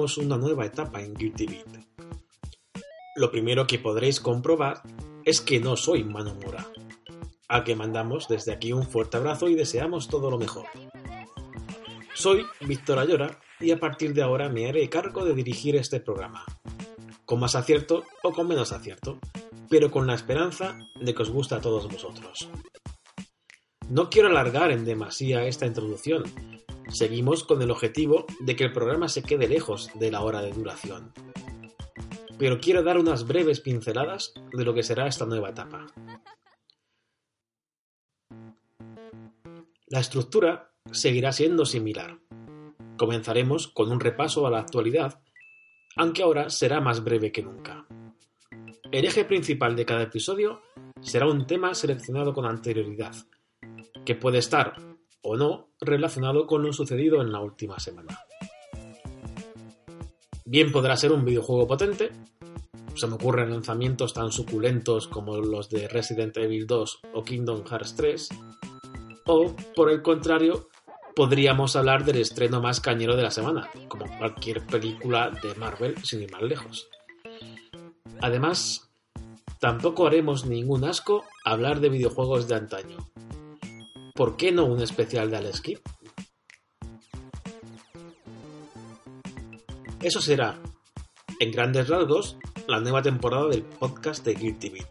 Comenzamos una nueva etapa en Guilty Beat. Lo primero que podréis comprobar es que no soy Manu Mora, a que mandamos desde aquí un fuerte abrazo y deseamos todo lo mejor. Soy Víctor Ayora y a partir de ahora me haré cargo de dirigir este programa, con más acierto o con menos acierto, pero con la esperanza de que os guste a todos vosotros. No quiero alargar en demasía esta introducción, seguimos con el objetivo de que el programa se quede lejos de la hora de duración. Pero quiero dar unas breves pinceladas de lo que será esta nueva etapa. La estructura seguirá siendo similar. Comenzaremos con un repaso a la actualidad, aunque ahora será más breve que nunca. El eje principal de cada episodio será un tema seleccionado con anterioridad, que puede estar o no relacionado con lo sucedido en la última semana. Bien podrá ser un videojuego potente, se me ocurren lanzamientos tan suculentos como los de Resident Evil 2 o Kingdom Hearts 3, o por el contrario, podríamos hablar del estreno más cañero de la semana, como cualquier película de Marvel sin ir más lejos. Además, tampoco haremos ningún asco hablar de videojuegos de antaño, ¿por qué no un especial de Alex Kidd? Eso será, en grandes rasgos, la nueva temporada del podcast de Guilty Beat.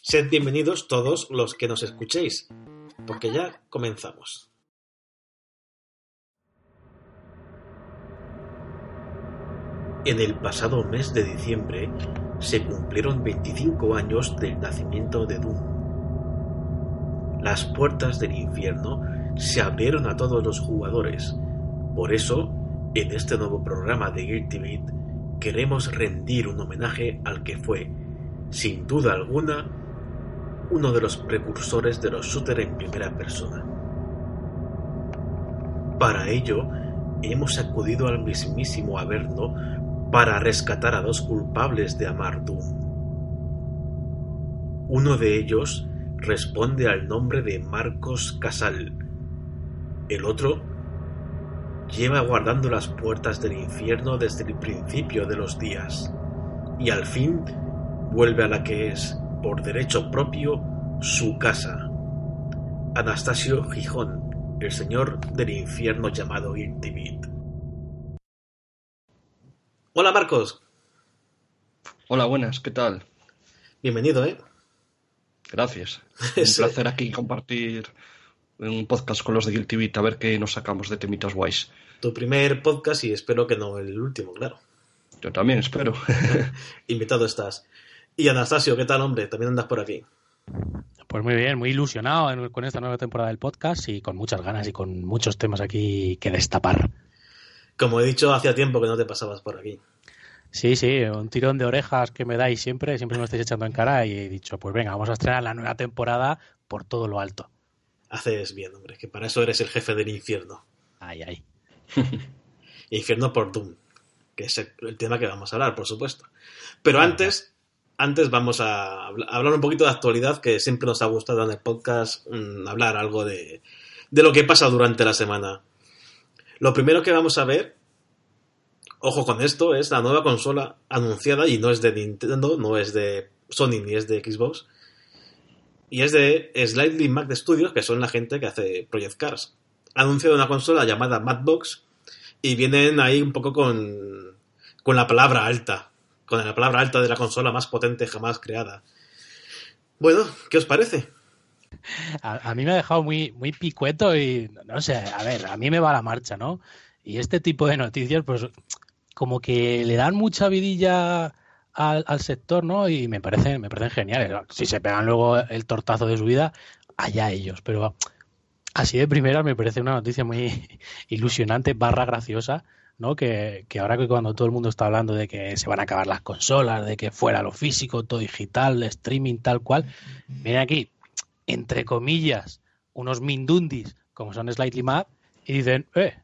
Sed bienvenidos todos los que nos escuchéis, porque ya comenzamos. En el pasado mes de diciembre se cumplieron 25 años del nacimiento de Doom las puertas del infierno se abrieron a todos los jugadores. Por eso, en este nuevo programa de Guilty Beat, queremos rendir un homenaje al que fue, sin duda alguna, uno de los precursores de los shooters en primera persona. Para ello, hemos acudido al mismísimo Averno para rescatar a dos culpables de amar Doom. Uno de ellos responde al nombre de Marcos Casal. El otro lleva guardando las puertas del infierno desde el principio de los días, y al fin vuelve a la que es, por derecho propio, su casa. Anastasio Gijón, el señor del infierno llamado Intimid. Hola Marcos. Hola, buenas, ¿qué tal? Bienvenido, ¿eh? Gracias. Un placer aquí compartir un podcast con los de Guilty Beat, a ver qué nos sacamos de temitas guays. Tu primer podcast y espero que no el último, claro. Yo también espero. Invitado estás. Y Anastasio, ¿qué tal, hombre? También andas por aquí. Pues muy bien, muy ilusionado con esta nueva temporada del podcast y con muchas ganas y con muchos temas aquí que destapar. Como he dicho, hacía tiempo que no te pasabas por aquí. Sí, sí, un tirón de orejas que me dais siempre, siempre me estáis echando en cara y he dicho, pues venga, vamos a estrenar la nueva temporada por todo lo alto. Haces bien, hombre, que para eso eres el jefe del infierno. Ay, ay. infierno por Doom, que es el tema que vamos a hablar, por supuesto. Pero antes, antes vamos a hablar un poquito de actualidad, que siempre nos ha gustado en el podcast mm, hablar algo de, de lo que pasa durante la semana. Lo primero que vamos a ver ojo con esto, es la nueva consola anunciada y no es de Nintendo, no es de Sony ni es de Xbox. Y es de Slightly Mac Studios, que son la gente que hace Project Cars. Ha anunciado una consola llamada Madbox y vienen ahí un poco con, con la palabra alta. con la palabra alta de la consola más potente jamás creada. Bueno, ¿qué os parece? A, mí me ha dejado muy, muy picueto y no sé, a ver, a mí me va la marcha, ¿no? Y este tipo de noticias, pues como que le dan mucha vidilla al, al sector, ¿no? Y me parecen, me parecen geniales. Si se pegan luego el tortazo de su vida, allá ellos. Pero así de primera me parece una noticia muy ilusionante, barra graciosa, ¿no? Que, que, ahora que cuando todo el mundo está hablando de que se van a acabar las consolas, de que fuera lo físico, todo digital, streaming, tal cual, viene aquí, entre comillas, unos mindundis como son Slightly Mad y dicen, eh,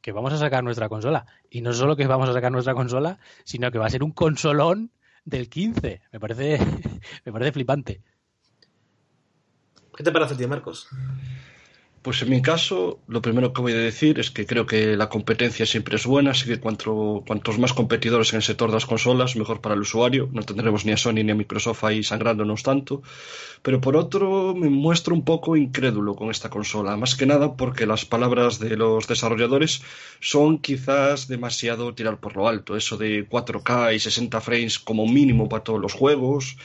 que vamos a sacar nuestra consola. Y no solo que vamos a sacar nuestra consola, sino que va a ser un consolón del 15. Me parece, me parece flipante. ¿Qué te parece a ti, Marcos? Pues en mi caso, lo primero que voy a decir es que creo que la competencia siempre es buena, así que cuanto, cuantos más competidores en el sector de las consolas, mejor para el usuario. No tendremos ni a Sony ni a Microsoft ahí sangrándonos tanto. Pero por otro, me muestro un poco incrédulo con esta consola, más que nada porque las palabras de los desarrolladores son quizás demasiado tirar por lo alto. Eso de 4K y 60 frames como mínimo para todos los juegos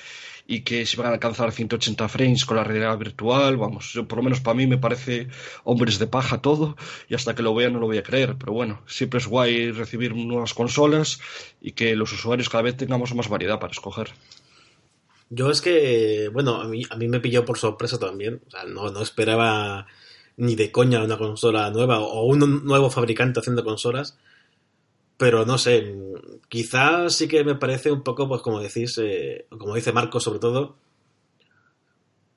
y que se van a alcanzar 180 frames con la realidad virtual, vamos, por lo menos para mí me parece hombres de paja todo y hasta que lo vea no lo voy a creer, pero bueno, siempre es guay recibir nuevas consolas y que los usuarios cada vez tengamos más variedad para escoger. Yo es que, bueno, a mí, a mí me pilló por sorpresa también, o sea, no, no esperaba ni de coña una consola nueva o un nuevo fabricante haciendo consolas pero no sé, quizás sí que me parece un poco, pues como decís, eh, como dice Marco sobre todo,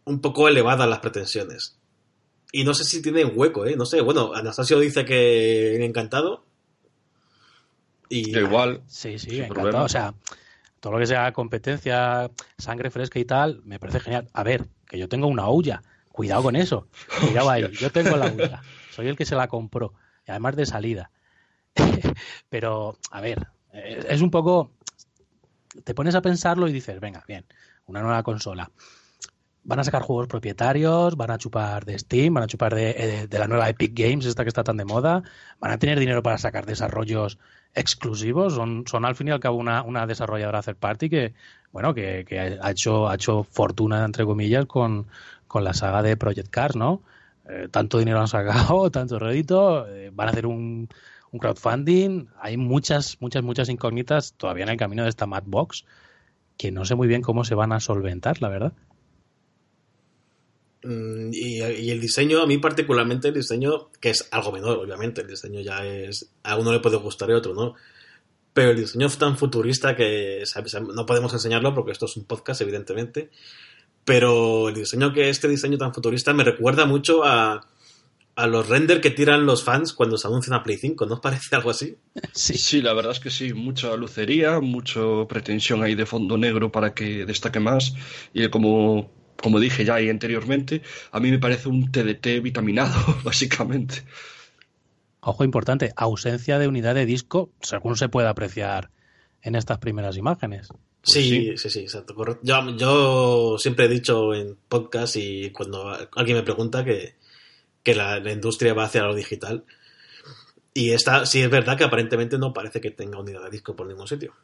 un poco elevadas las pretensiones. Y no sé si tienen hueco, ¿eh? No sé, bueno, Anastasio dice que encantado. Y... igual. Sí, sí, encantado. O sea, todo lo que sea competencia, sangre fresca y tal, me parece genial. A ver, que yo tengo una olla. Cuidado con eso. Cuidado ahí. Yo tengo la olla. Soy el que se la compró. Y además de salida. Pero, a ver, es un poco... Te pones a pensarlo y dices, venga, bien, una nueva consola. Van a sacar juegos propietarios, van a chupar de Steam, van a chupar de, eh, la nueva Epic Games, esta que está tan de moda, van a tener dinero para sacar desarrollos exclusivos, son, son al fin y al cabo una, una desarrolladora third party que, bueno, que, ha, hecho, ha hecho fortuna, entre comillas, con, con la saga de Project Cars, ¿no? Eh, tanto dinero han sacado, tanto rédito, eh, van a hacer un, un crowdfunding. Hay muchas, muchas, muchas incógnitas todavía en el camino de esta Madbox que no sé muy bien cómo se van a solventar, la verdad. Mm, y, el diseño, a mí particularmente el diseño, que es algo menor, obviamente, el diseño ya es, a uno le puede gustar y a otro no, pero el diseño tan futurista que no podemos enseñarlo porque esto es un podcast, evidentemente, pero el diseño que este diseño tan futurista me recuerda mucho a, a los render que tiran los fans cuando se anuncian a Play 5, ¿no os parece algo así? Sí. sí, la verdad es que sí, mucha lucería, mucha pretensión ahí de fondo negro para que destaque más y como, como dije ya ahí anteriormente, a mí me parece un TDT vitaminado, básicamente. Ojo importante, ausencia de unidad de disco, según se puede apreciar en estas primeras imágenes. Pues sí, sí, sí, exacto. Yo, yo siempre he dicho en podcast y cuando alguien me pregunta que, que la, industria va hacia lo digital. Y esta sí es verdad que aparentemente no parece que tenga unidad de disco por ningún sitio.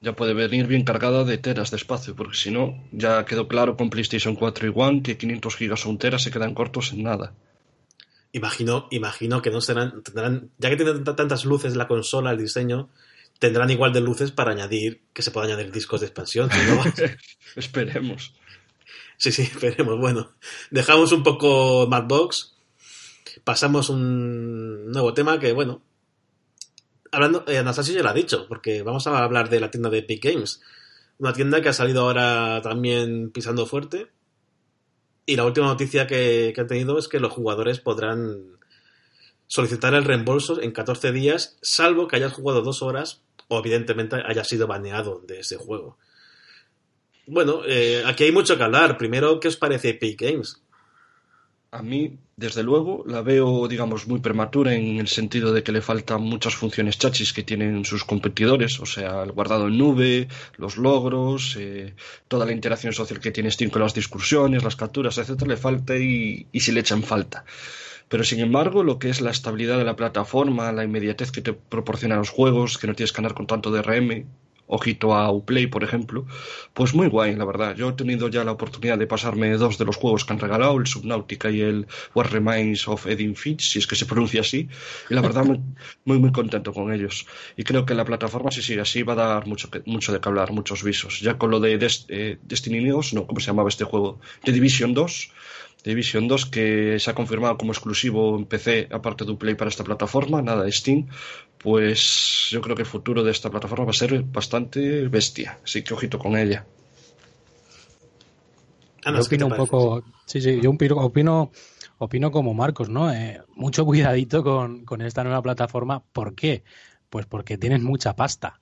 Ya, puede, venir bien cargada de teras de espacio, porque si no, ya quedó claro con PlayStation 4 y One que 500 gigas o un tera se quedan cortos en nada. Imagino, imagino que no serán, tendrán, ya que tienen tantas luces la consola, el diseño, tendrán igual de luces para añadir, que se pueda añadir discos de expansión. Esperemos. Sí, sí, veremos. Bueno, dejamos un poco Madbox. Pasamos un nuevo tema que, bueno. Hablando, eh, Anastasia ya lo ha dicho, porque vamos a hablar de la tienda de Epic Games. Una tienda que ha salido ahora también pisando fuerte. Y la última noticia que, que han tenido es que los jugadores podrán solicitar el reembolso en 14 días, salvo que hayas jugado dos horas o evidentemente hayas sido baneado de ese juego. Bueno, eh, aquí hay mucho que hablar. Primero, ¿qué os parece Epic Games? A mí, desde luego, la veo, digamos, muy prematura en el sentido de que le faltan muchas funciones chachis que tienen sus competidores, o sea, el guardado en nube, los logros, eh, toda la interacción social que tiene Steam con las discusiones, las capturas, etcétera, le falta y, y si le echan falta. Pero sin embargo, lo que es la estabilidad de la plataforma, la inmediatez que te proporcionan los juegos, que no tienes que andar con tanto DRM, ojito a Uplay, por ejemplo, pues muy guay, la verdad. Yo he tenido ya la oportunidad de pasarme dos de los juegos que han regalado, el Subnautica y el What Remains of Edin Finch, si es que se pronuncia así, y la verdad muy, muy contento con ellos. Y creo que la plataforma, si sigue así, va a dar mucho, mucho de que hablar, muchos visos. Ya con lo de eh, Destiny 2, no, ¿cómo se llamaba este juego? The Division 2, Division 2 que se ha confirmado como exclusivo en PC aparte de Play para esta plataforma, nada de Steam, pues yo creo que el futuro de esta plataforma va a ser bastante bestia, así que ojito con ella. yo opino un poco, sí, sí, yo opino, opino como Marcos, ¿no? Eh, mucho cuidadito con, esta nueva plataforma. ¿Por qué? Pues porque tienen mucha pasta.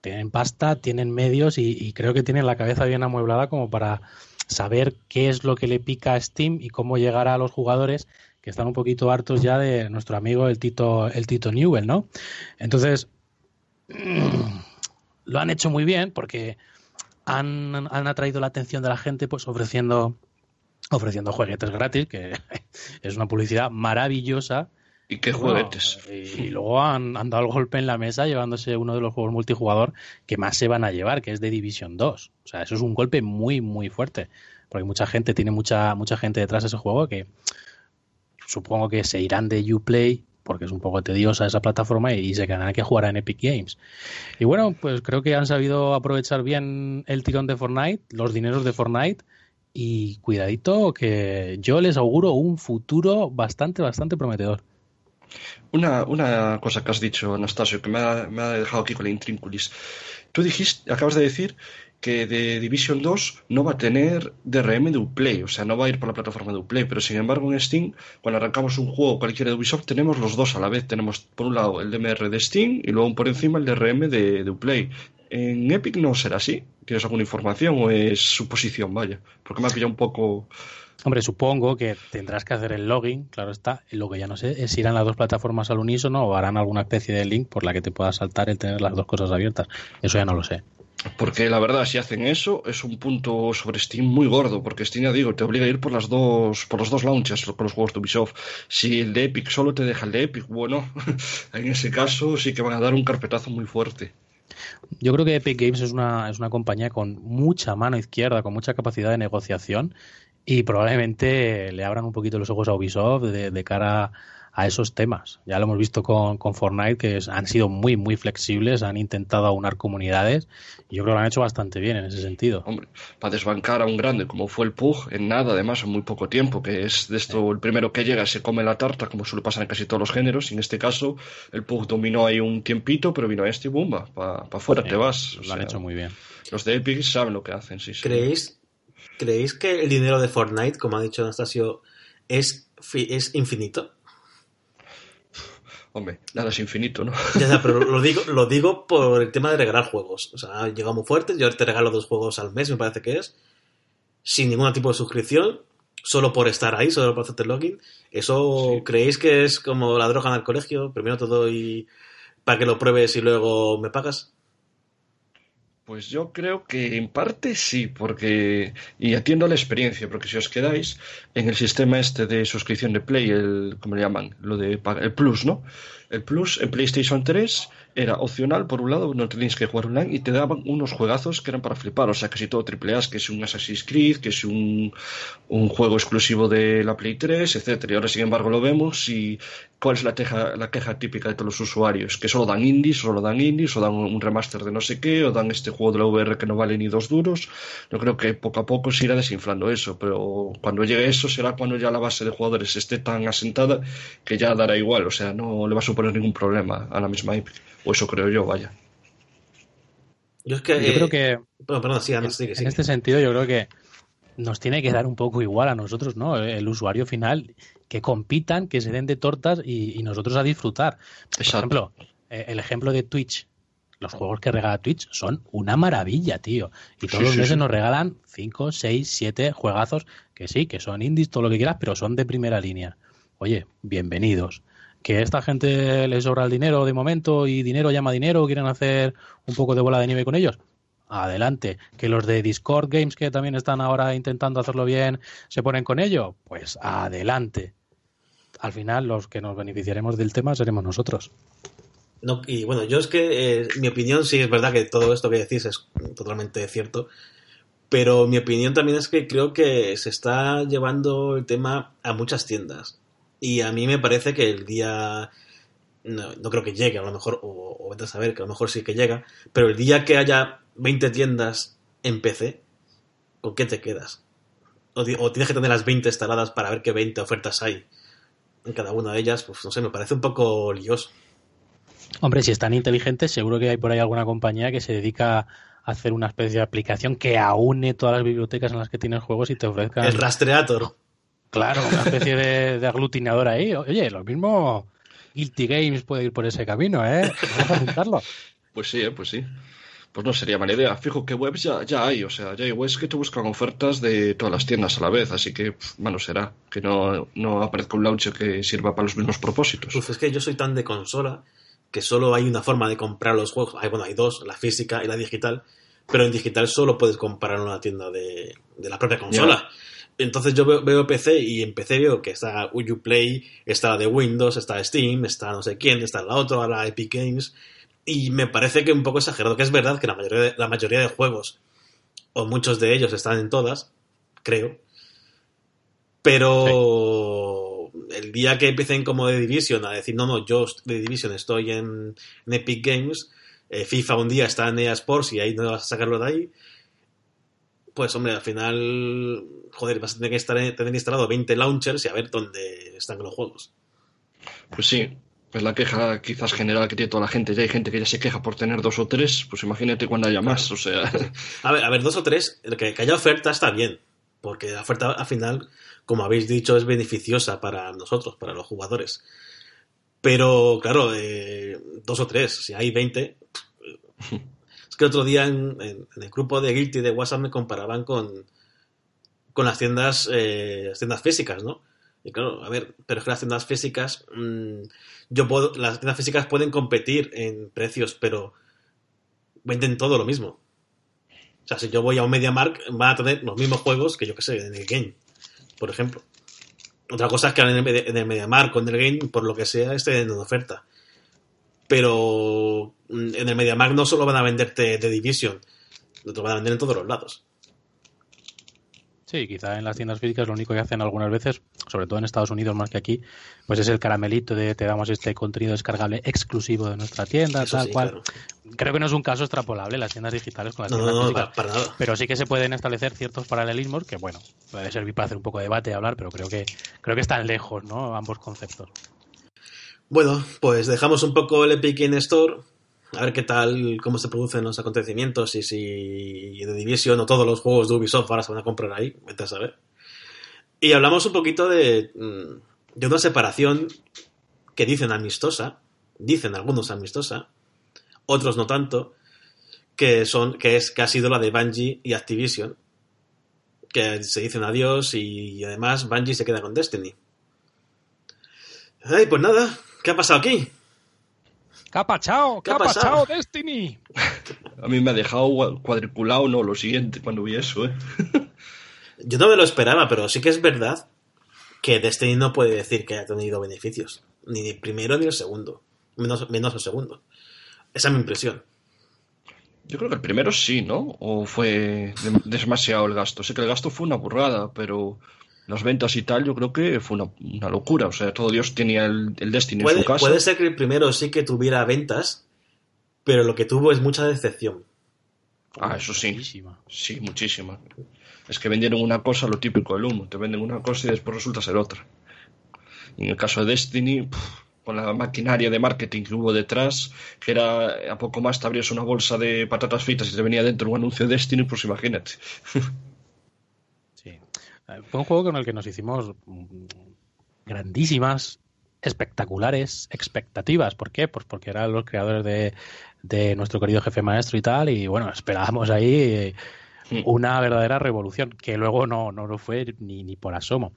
Tienen pasta, tienen medios y creo que tienen la cabeza bien amueblada como para saber qué es lo que le pica a Steam y cómo llegar a los jugadores que están un poquito hartos ya de nuestro amigo el Tito, el Tito Newell, ¿no? Entonces, lo han hecho muy bien porque han, han atraído la atención de la gente pues ofreciendo ofreciendo juguetes gratis, que es una publicidad maravillosa y qué juguetes. y, luego han, dado el golpe en la mesa llevándose uno de los juegos multijugador que más se van a llevar, que es de Division 2. O sea, eso es un golpe muy, muy fuerte. Porque mucha gente, tiene mucha, mucha gente detrás de ese juego que supongo que se irán de Uplay porque es un poco tediosa esa plataforma y se quedarán que jugar en Epic Games. Y bueno, pues creo que han sabido aprovechar bien el tirón de Fortnite, los dineros de Fortnite y cuidadito que yo les auguro un futuro bastante, bastante prometedor. Una, una cosa que has dicho, Anastasio, que me ha, me ha dejado aquí con la intrínculis. Tú dijiste, acabas de decir que de Division 2 no va a tener DRM de Uplay, o sea, no va a ir por la plataforma de Uplay, pero sin embargo en Steam, cuando arrancamos un juego cualquiera de Ubisoft, tenemos los dos a la vez. Tenemos por un lado el DMR de Steam y luego por encima el DRM de, de Uplay. En Epic no será así. ¿Tienes alguna información o es suposición? Vaya, porque me ha pillado un poco Hombre, supongo que tendrás que hacer el login, claro está. Lo que ya no sé es si irán las dos plataformas al unísono o harán alguna especie de link por la que te pueda saltar el tener las dos cosas abiertas. Eso ya no lo sé. Porque la verdad, si hacen eso, es un punto sobre Steam muy gordo, porque Steam, ya digo, te obliga a ir por las dos, por los dos launchers con los juegos de Ubisoft. Si el de Epic solo te deja el de Epic, bueno, en ese caso sí que van a dar un carpetazo muy fuerte. Yo creo que Epic Games es una, es una compañía con mucha mano izquierda, con mucha capacidad de negociación y probablemente le abran un poquito los ojos a Ubisoft de, cara a esos temas. Ya lo hemos visto con, con Fortnite, que han sido muy, muy flexibles, han intentado aunar comunidades y yo creo que lo han hecho bastante bien en ese sentido. Hombre, para desbancar a un grande como fue el Pug, en nada, además, en muy poco tiempo, que es de esto el primero que llega se come la tarta, como suele pasar en casi todos los géneros, y en este caso el Pug dominó ahí un tiempito, pero vino este y bumba, para pa afuera te vas. Lo han hecho muy bien. Los de Epic saben lo que hacen, sí. ¿Creéis, ¿Creéis que el dinero de Fortnite, como ha dicho Anastasio, es, es infinito? Hombre, nada es infinito, ¿no? Ya, pero lo digo, lo digo por el tema de regalar juegos. O sea, llega muy fuerte, yo te regalo dos juegos al mes, me parece que es, sin ningún tipo de suscripción, solo por estar ahí, solo por hacerte login. ¿Eso creéis que es como la droga en el colegio? Primero te doy para que lo pruebes y luego me pagas. Pues yo creo que en parte sí, porque, y atiendo a la experiencia, porque si os quedáis en el sistema este de suscripción de Play, el, ¿cómo le llaman? Lo de el Plus, ¿no? El Plus en PlayStation 3 era opcional, por un lado, no tenías que jugar online y te daban unos juegazos que eran para flipar, o sea, casi todo triple A, que es un Assassin's Creed, que es un, un juego exclusivo de la Play 3, etcétera. Y ahora, sin embargo, lo vemos y cuál es la, teja, la queja típica de todos los usuarios, que solo dan indies, solo dan indies, o dan un remaster de no sé qué, o dan este juego de la VR que no vale ni dos duros. Yo creo que poco a poco se irá desinflando eso, pero cuando llegue eso será cuando ya la base de jugadores esté tan asentada que ya dará igual, o sea, no le va a suponer ningún problema a la misma Epic. O eso creo yo, vaya. Yo, es que, creo que. en, este sentido, yo creo que nos tiene que dar un poco igual a nosotros, ¿no? El usuario final, que compitan, que se den de tortas y, nosotros a disfrutar. Por ejemplo, eh, el ejemplo de Twitch. Los juegos que regala Twitch son una maravilla, tío. Y todos los meses nos regalan 5, 6, 7 juegazos que sí, que son indies, todo lo que quieras, pero son de primera línea. Oye, bienvenidos que a esta gente les sobra el dinero de momento y dinero llama dinero, quieren hacer un poco de bola de nieve con ellos, adelante. Que los de Discord Games, que también están ahora intentando hacerlo bien, se ponen con ello, pues adelante. Al final, los que nos beneficiaremos del tema seremos nosotros. No, y bueno, yo es que eh, mi opinión sí es verdad que todo esto que decís es totalmente cierto, pero mi opinión también es que creo que se está llevando el tema a muchas tiendas. Y a mí me parece que el día no, no creo que llegue, a lo mejor, o, o vete a saber que a lo mejor sí que llega, pero el día que haya 20 tiendas en PC, ¿con qué te quedas? O, o tienes que tener las 20 instaladas para ver qué 20 ofertas hay en cada una de ellas, pues no sé, me parece un poco lioso. Hombre, si están inteligentes, seguro que hay por ahí alguna compañía que se dedica a hacer una especie de aplicación que aúne todas las bibliotecas en las que tienes juegos y te ofrezca, El rastreator. Claro, una especie de, de aglutinador ahí. Oye, lo mismo Guilty Games puede ir por ese camino, ¿eh? Vamos a apuntarlo. Pues sí, eh, pues sí. Pues no sería mala idea. Fijo que webs ya, ya hay, o sea, ya hay webs que te buscan ofertas de todas las tiendas a la vez, así que, pf, bueno, será que no, no aparezca un launcher que sirva para los mismos propósitos. Uf, es que yo soy tan de consola que solo hay una forma de comprar los juegos. Hay, bueno, hay dos, la física y la digital, pero en digital solo puedes comprarlo en una tienda de, de la propia consola. Entonces yo veo, veo PC y en PC veo que está Uplay, está la de Windows, está Steam, está no sé quién, está la otra, la Epic Games. Y me parece que un poco exagerado, que es verdad que la mayoría de, la mayoría de juegos, o muchos de ellos, están en todas, creo. Pero el día que empiecen como de Division a decir, no, no, yo de Division estoy en, en Epic Games, eh, FIFA un día está en EA Sports y ahí no vas a sacarlo de ahí, pues hombre, al final, joder, vas a tener que estar, tener instalado 20 launchers y a ver dónde están los juegos. Pues sí, es la queja quizás general que tiene toda la gente. Ya hay gente que ya se queja por tener dos o tres, pues imagínate cuando haya más, o sea... A ver, a ver, dos o tres, que, que haya oferta está bien, porque la oferta al final, como habéis dicho, es beneficiosa para nosotros, para los jugadores. Pero, claro, eh, dos o tres, si hay 20... Que otro día en, el grupo de Guilty de WhatsApp me comparaban con, con las tiendas, eh, las tiendas físicas, ¿no? Y claro, a ver, pero es que las tiendas físicas, mm, yo puedo, las tiendas físicas pueden competir en precios, pero venden todo lo mismo. O sea, si yo voy a un MediaMark, van a tener los mismos juegos que yo que sé, en el game, por ejemplo. Otra cosa es que en el, en el MediaMark o en el game, por lo que sea, estén en oferta. Pero mm, en el MediaMark no solo van a venderte The Division, lo van a vender en todos los lados. Sí, quizá en las tiendas físicas lo único que hacen algunas veces, sobre todo en Estados Unidos más que aquí, pues es el caramelito de te damos este contenido descargable exclusivo de nuestra tienda, Eso tal sí, cual. claro. Creo que no es un caso extrapolable las tiendas digitales con las No, no, tiendas no, físicas. para, para nada. Pero sí que se pueden establecer ciertos paralelismos que, bueno, puede servir para hacer un poco de debate y hablar, pero creo que creo que están lejos, ¿no? Ambos conceptos. Bueno, pues dejamos un poco el Epic in Store. A ver qué tal, cómo se producen los acontecimientos y si The Division o todos los juegos de Ubisoft ahora se van a comprar ahí. Vete a saber. Y hablamos un poquito de, mm, de una separación que dicen amistosa, dicen algunos amistosa, otros no tanto, que son que es que ha sido la de Bungie y Activision, que se dicen adiós y además Bungie se queda con Destiny. Ay, pues nada, ¿qué ha pasado aquí? ¿Qué ha pasado? ¿Qué ha pasado? Destiny? A mí me ha dejado cuadriculado, no, lo siguiente, cuando vi eso, ¿eh? Yo no me lo esperaba, pero sí que es verdad que Destiny no puede decir que haya tenido beneficios. Ni el primero ni el segundo. Menos, menos el segundo. Esa es mi impresión. Yo creo que el primero sí, ¿no? O fue dem- demasiado el gasto. Sé que el gasto fue una burrada, pero las ventas y tal, yo creo que fue una, una locura. O sea, todo Dios tenía el, el Destiny en Puede, su casa. puede ser que el primero sí que tuviera ventas, pero lo que tuvo es mucha decepción. Ah, eso sí. Muchísima. Sí, muchísima. Es que vendieron una cosa, lo típico del humo. Te venden una cosa y después resulta ser otra. Y en el caso de Destiny, con la maquinaria de marketing que hubo detrás, que era a poco más te abrías una bolsa de patatas fritas y te venía dentro un anuncio de Destiny, pues imagínate. Fue un juego con el que nos hicimos mm, grandísimas, espectaculares expectativas. ¿Por qué? Pues porque eran los creadores de, de nuestro querido jefe maestro y tal. Y bueno, esperábamos ahí eh, una verdadera revolución, que luego no, no lo fue ni, ni por asomo.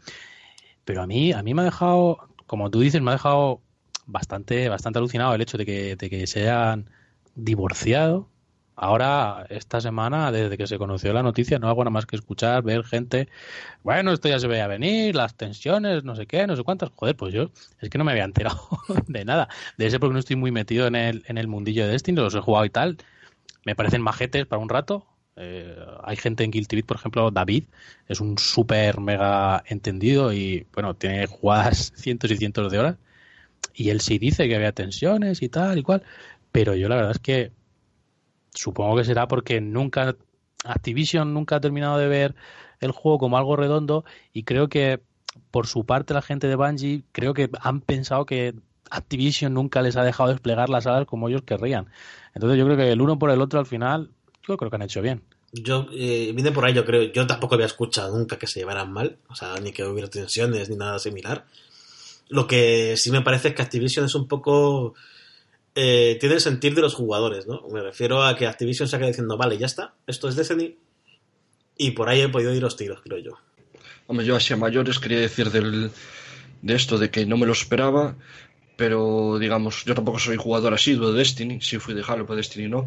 Pero a mí, a mí me ha dejado, como tú dices, me ha dejado bastante, bastante alucinado el hecho de que, de que se hayan divorciado Ahora, esta semana, desde que se conoció la noticia, no hago nada más que escuchar, ver gente. Bueno, esto ya se veía venir, las tensiones, no sé qué, no sé cuántas. Joder, pues yo es que no me había enterado de nada. De ese porque no estoy muy metido en el, en el mundillo de Destiny, los he jugado y tal. Me parecen majetes para un rato. Eh, hay gente en Guilty Beat, por ejemplo, David, es un súper mega entendido y, bueno, tiene jugadas cientos y cientos de horas. Y él sí dice que había tensiones y tal y cual. Pero yo la verdad es que supongo que será porque nunca Activision nunca ha terminado de ver el juego como algo redondo y creo que por su parte la gente de Bungie creo que han pensado que Activision nunca les ha dejado desplegar las alas como ellos querrían. Entonces yo creo que el uno por el otro al final yo creo que han hecho bien. Yo, eh, por ahí, yo creo, yo tampoco había escuchado nunca que se llevaran mal, o sea, ni que hubiera tensiones ni nada similar. Lo que sí me parece es que Activision es un poco eh, tiene el sentir de los jugadores, ¿no? Me refiero a que Activision se quedado diciendo, vale, ya está, esto es Destiny, y por ahí he podido ir los tiros, creo yo. Hombre, yo hacia mayores quería decir del, de esto, de que no me lo esperaba, pero digamos, yo tampoco soy jugador asiduo de Destiny, sí fui de Halo, pero Destiny no,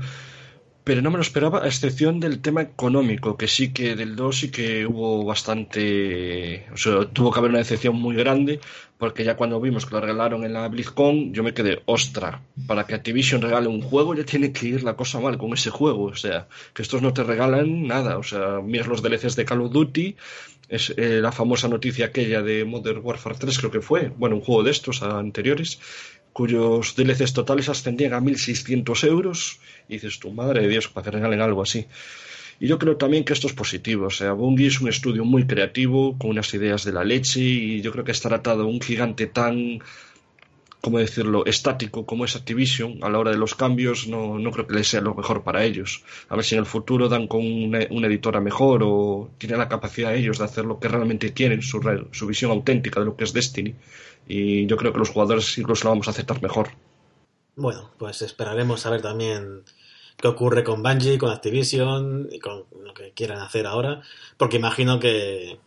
pero no me lo esperaba, a excepción del tema económico, que sí que del 2 sí que hubo bastante. O sea, tuvo que haber una decepción muy grande, porque ya cuando vimos que lo regalaron en la BlizzCon, yo me quedé, ostra, para que Activision regale un juego ya tiene que ir la cosa mal con ese juego. O sea, que estos no te regalan nada. O sea, miras los DLCs de Call of Duty, es eh, la famosa noticia aquella de Modern Warfare 3, creo que fue, bueno, un juego de estos anteriores cuyos DLCs totales ascendían a 1.600 euros, y dices, tu madre de Dios, para que regalen algo así. Y yo creo también que esto es positivo. O sea, Bungie es un estudio muy creativo, con unas ideas de la leche, y yo creo que estar atado a un gigante tan, ¿cómo decirlo?, estático como es Activision, a la hora de los cambios, no, no creo que les sea lo mejor para ellos. A ver si en el futuro dan con una, editora mejor o tienen la capacidad ellos de hacer lo que realmente quieren, su, su visión auténtica de lo que es Destiny y yo creo que los jugadores incluso lo vamos a aceptar mejor. Bueno, pues esperaremos a ver también qué ocurre con Bungie, con Activision y con lo que quieran hacer ahora, porque imagino que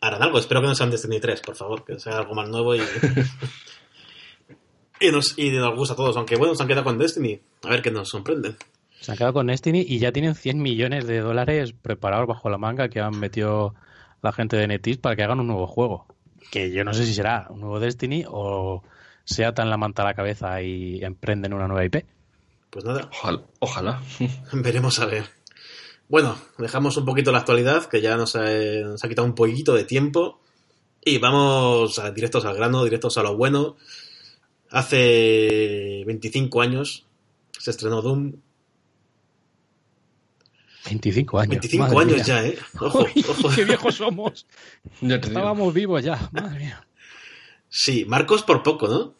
harán algo. Espero que no sean Destiny 3, por favor, que sea algo más nuevo y, y, nos, y nos gusta a todos. Aunque bueno, se han quedado con Destiny, a ver qué nos sorprenden. Se han quedado con Destiny y ya tienen 100 millones de dólares preparados bajo la manga que han metido la gente de Netis para que hagan un nuevo juego que yo no sé si será un nuevo Destiny o se atan la manta a la cabeza y emprenden una nueva IP. Pues nada. Ojalá. Veremos a ver. Bueno, dejamos un poquito la actualidad, que ya nos ha, nos ha quitado un poquito de tiempo. Y vamos a, directos al grano, directos a lo bueno. Hace 25 años se estrenó Doom 25 años. 25 años ya, ¿eh? Ojo, ojo. ¡Qué viejos somos! Estábamos vivos ya, madre mía. Sí, Marcos por poco, ¿no?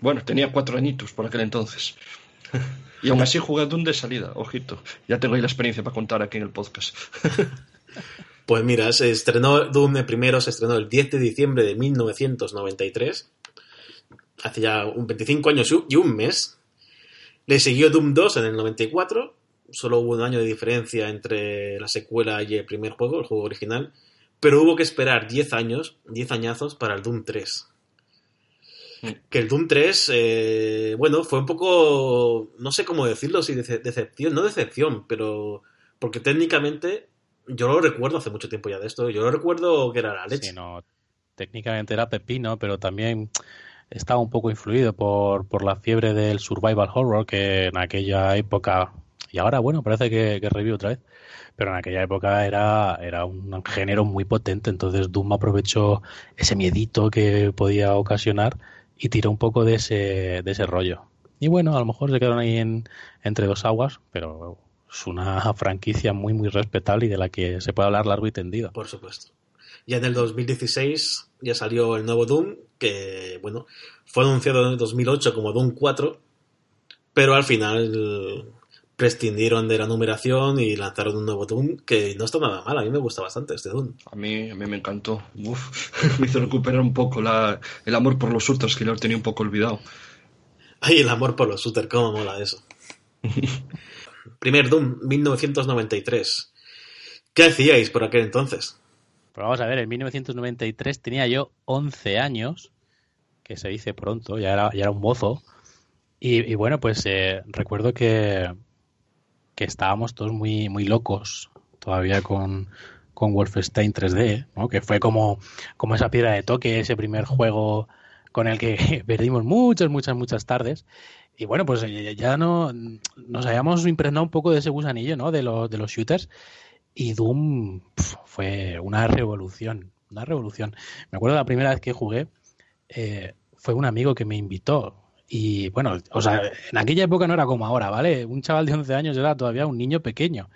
Bueno, tenía cuatro añitos por aquel entonces. Y aún así jugué Doom de salida, ojito. Ya tengo ahí la experiencia para contar aquí en el podcast. Pues mira, se estrenó Doom primero, se estrenó el 10 de diciembre de 1993. Hace ya un 25 años y un mes. Le siguió Doom 2 en el 94 solo hubo un año de diferencia entre la secuela y el primer juego, el juego original, pero hubo que esperar 10 años, 10 añazos para el Doom 3. Mm. Que el Doom 3, eh, bueno, fue un poco, no sé cómo decirlo, si decepción, no decepción, pero porque técnicamente yo lo recuerdo hace mucho tiempo ya de esto, yo lo recuerdo que era la leche. Sí, no, técnicamente era pepino, pero también estaba un poco influido por, por la fiebre del survival horror que en aquella época y ahora, bueno, parece que, que revive otra vez. Pero en aquella época era, era un género muy potente, entonces Doom aprovechó ese miedito que podía ocasionar y tiró un poco de ese, de ese rollo. Y bueno, a lo mejor se quedaron ahí en, entre dos aguas, pero es una franquicia muy, muy respetable y de la que se puede hablar largo y tendido. Por supuesto. Ya en el 2016 ya salió el nuevo Doom, que, bueno, fue anunciado en el 2008 como Doom 4, pero al final prescindieron de la numeración y lanzaron un nuevo Doom que no está nada mal. A mí me gusta bastante este Doom. A mí, a mí me encantó. me hizo recuperar un poco la, el amor por los shooters que lo tenía un poco olvidado. Ay, el amor por los shooters, cómo mola eso. Primer Doom, 1993. ¿Qué hacíais por aquel entonces? Pues vamos a ver, en 1993 tenía yo 11 años, que se dice pronto, ya era, ya era un mozo. Y, bueno, pues eh, recuerdo que que estábamos todos muy, muy locos todavía con, con Wolfenstein 3D, ¿no? que fue como, como esa piedra de toque, ese primer juego con el que perdimos muchas, muchas, muchas tardes. Y bueno, pues ya no nos habíamos impregnado un poco de ese gusanillo, ¿no? De los, de los shooters. Y Doom fue una revolución, una revolución. Me acuerdo la primera vez que jugué, eh, fue un amigo que me invitó. Y bueno, o sea, en aquella época no era como ahora, ¿vale? Un chaval de 11 años era todavía un niño pequeño.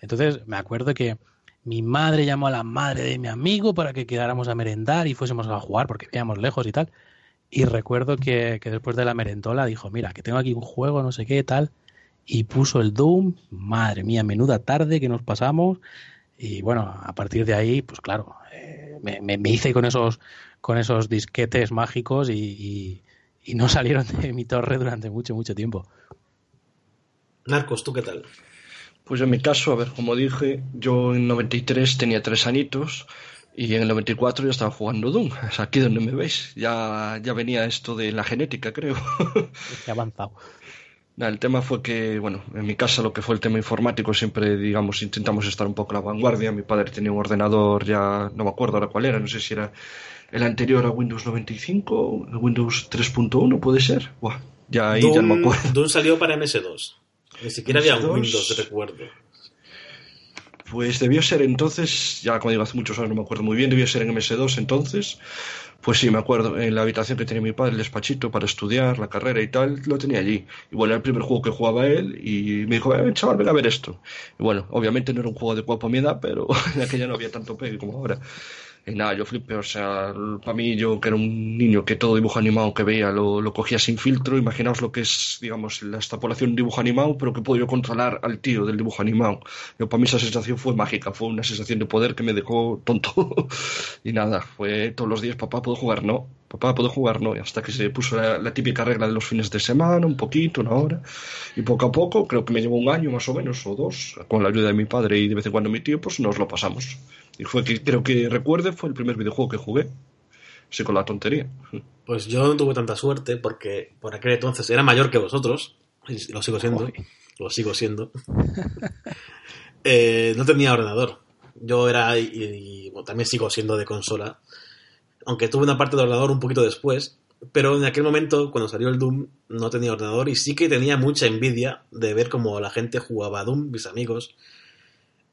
Entonces me acuerdo que mi madre llamó a la madre de mi amigo para que quedáramos a merendar y fuésemos a jugar porque vivíamos lejos y tal. Y recuerdo que, que, después de la merendola dijo, mira, que tengo aquí un juego, no sé qué, tal. Y puso el Doom, madre mía, menuda tarde que nos pasamos. Y bueno, a partir de ahí, pues claro, eh, me, hice con esos, con esos disquetes mágicos y, y no salieron de mi torre durante mucho, mucho tiempo. Narcos, ¿tú qué tal? Pues en mi caso, a ver, como dije, yo en 93 tenía tres añitos y en el 94 ya estaba jugando Doom. Es aquí donde me veis. Ya, ya venía esto de la genética, creo. He avanzado. El tema fue que, bueno, en mi casa lo que fue el tema informático siempre, digamos, intentamos estar un poco a la vanguardia. Mi padre tenía un ordenador, ya no me acuerdo ahora cuál era, no sé si era el anterior a Windows 95, el Windows 3.1 puede ser. Buah, ya ahí Doom, ya no me acuerdo. Doom salió para MS2. Ni siquiera había un Windows, recuerdo. Pues debió ser entonces, ya como digo, hace muchos años no me acuerdo muy bien, debió ser en MS2 entonces. Pues sí, me acuerdo, en la habitación que tenía mi padre, el despachito para estudiar, la carrera y tal, lo tenía allí. Y bueno, era el primer juego que jugaba él y me dijo, eh, chaval, ven a ver esto. Y bueno, obviamente no era un juego adecuado para mi edad, pero en aquella no había tanto pegue como ahora. Y nada, yo flipé, o sea, para mí yo que era un niño que todo dibujo animado que veía lo, lo cogía sin filtro, imaginaos lo que es, digamos, la extrapolación dibujo animado, pero que puedo yo controlar al tío del dibujo animado. Yo, para mí esa sensación fue mágica, fue una sensación de poder que me dejó tonto. y nada, fue todos los días, papá, ¿puedo jugar? No, papá, ¿puedo jugar? No, y hasta que se puso la, la típica regla de los fines de semana, un poquito, una hora, y poco a poco, creo que me llevó un año más o menos, o dos, con la ayuda de mi padre y de vez en cuando mi tío, pues nos lo pasamos. Y fue que creo que recuerde, fue el primer videojuego que jugué. Sí, con la tontería. Pues yo no tuve tanta suerte porque por aquel entonces era mayor que vosotros. Y lo sigo siendo. Lo sigo siendo. eh, no tenía ordenador. Yo era, y, y bueno, también sigo siendo de consola. Aunque tuve una parte de ordenador un poquito después. Pero en aquel momento, cuando salió el Doom, no tenía ordenador y sí que tenía mucha envidia de ver cómo la gente jugaba a Doom, mis amigos.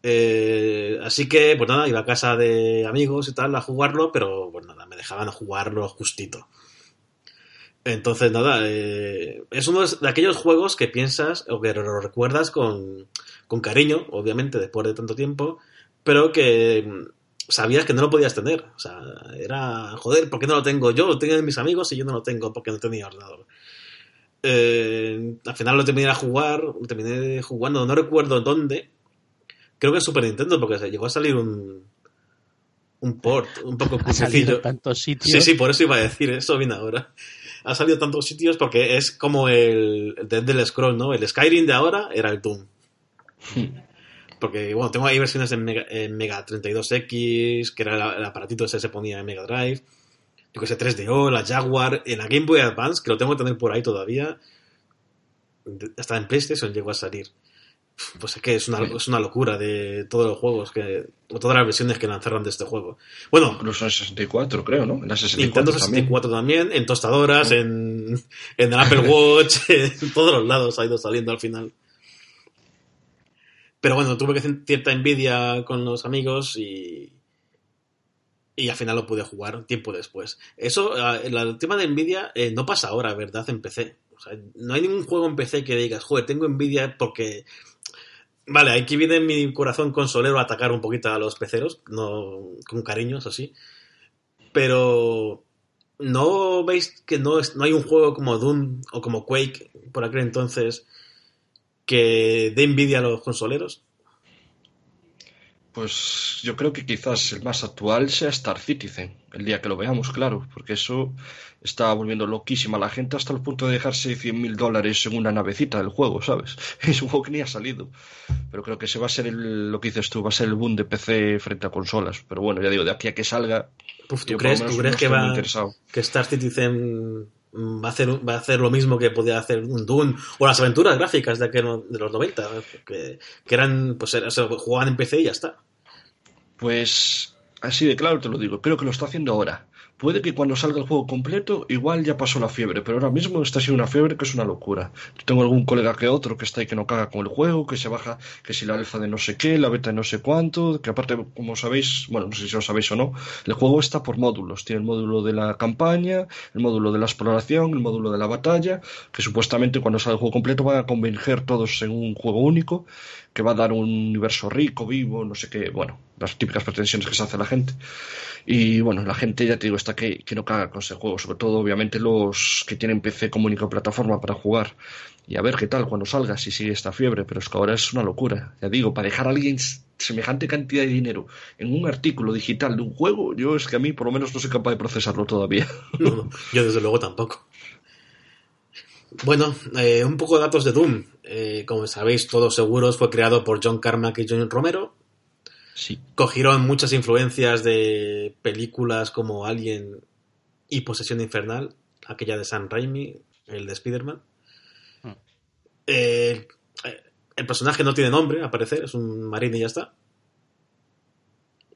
Eh, así que, pues nada, iba a casa de amigos y tal a jugarlo, pero pues nada, me dejaban jugarlo justito. Entonces, nada, eh, es uno de aquellos juegos que piensas o que lo recuerdas con, con cariño, obviamente, después de tanto tiempo, pero que mm, sabías que no lo podías tener. O sea, era, joder, ¿por qué no lo tengo yo? Lo tienen mis amigos y yo no lo tengo porque no tenía ordenador. Eh, al final lo terminé a jugar, lo terminé jugando, no recuerdo dónde, creo que en Super Nintendo, porque se llegó a salir un, un port un poco Ha salido cuchicillo. en tantos sitios. Sí, sí, por eso iba a decir eso viene ahora. Ha salido en tantos sitios porque es como el, el Dead del Scroll, ¿no? El Skyrim de ahora era el Doom. Porque, bueno, tengo ahí versiones en Mega, en Mega 32X, que era el, el aparatito ese que se ponía en Mega Drive. Yo que sé, 3DO, la Jaguar, en la Game Boy Advance, que lo tengo que tener por ahí todavía. Hasta en PlayStation llegó a salir. Pues es que es una, es una locura de todos los juegos, que o todas las versiones que lanzaron de este juego. Bueno, Incluso en 64, creo, ¿no? En la 64 Nintendo también. 64 también, en tostadoras, en, en el Apple Watch, en todos los lados ha ido saliendo al final. Pero bueno, tuve que hacer cierta envidia con los amigos y. Y al final lo pude jugar tiempo después. Eso, el, el tema de envidia eh, no pasa ahora, ¿verdad? En PC. O sea, no hay ningún juego en PC que digas, joder, tengo envidia porque. Vale, aquí viene mi corazón consolero a atacar un poquito a los peceros, no con cariño, eso sí. Pero ¿no veis que no, es, no hay un juego como Doom o como Quake por aquel entonces que dé envidia a los consoleros? Pues yo creo que quizás el más actual sea Star Citizen, el día que lo veamos, claro, porque eso está volviendo loquísima a la gente hasta el punto de dejarse 100 mil dólares en una navecita del juego, ¿sabes? Es un juego que ni ha salido. Pero creo que ese va a ser el, lo que dices tú, va a ser el boom de PC frente a consolas. Pero bueno, ya digo, de aquí a que salga, Uf, ¿tú, crees, ¿tú crees que va interesado. que Star Citizen va a hacer, va a hacer lo mismo que podía hacer un Doom o las aventuras gráficas de, aquel, de los 90, que, que eran, pues era, se jugaban en PC y ya está. Pues así de claro te lo digo, creo que lo está haciendo ahora. Puede que cuando salga el juego completo, igual ya pasó la fiebre, pero ahora mismo está siendo una fiebre que es una locura. Yo tengo algún colega que otro que está ahí que no caga con el juego, que se baja, que si la alfa de no sé qué, la beta de no sé cuánto, que aparte, como sabéis, bueno, no sé si lo sabéis o no, el juego está por módulos. Tiene el módulo de la campaña, el módulo de la exploración, el módulo de la batalla, que supuestamente cuando salga el juego completo van a converger todos en un juego único, que va a dar un universo rico, vivo, no sé qué, bueno, las típicas pretensiones que se hace la gente. Y bueno, la gente, ya te digo, está que, que no caga con ese juego, sobre todo obviamente los que tienen PC como única plataforma para jugar. Y a ver qué tal cuando salga, si sigue esta fiebre, pero es que ahora es una locura. Ya digo, para dejar a alguien semejante cantidad de dinero en un artículo digital de un juego, yo es que a mí por lo menos no soy capaz de procesarlo todavía. No, yo desde luego tampoco. Bueno, eh, un poco de datos de Doom. Eh, como sabéis, todos seguros, fue creado por John Carmack y John Romero. Sí. Cogieron muchas influencias de películas como Alien y Posesión Infernal, aquella de Sam Raimi, el de Spider-Man. Hmm. Eh, el personaje no tiene nombre, a parecer, es un marine y ya está.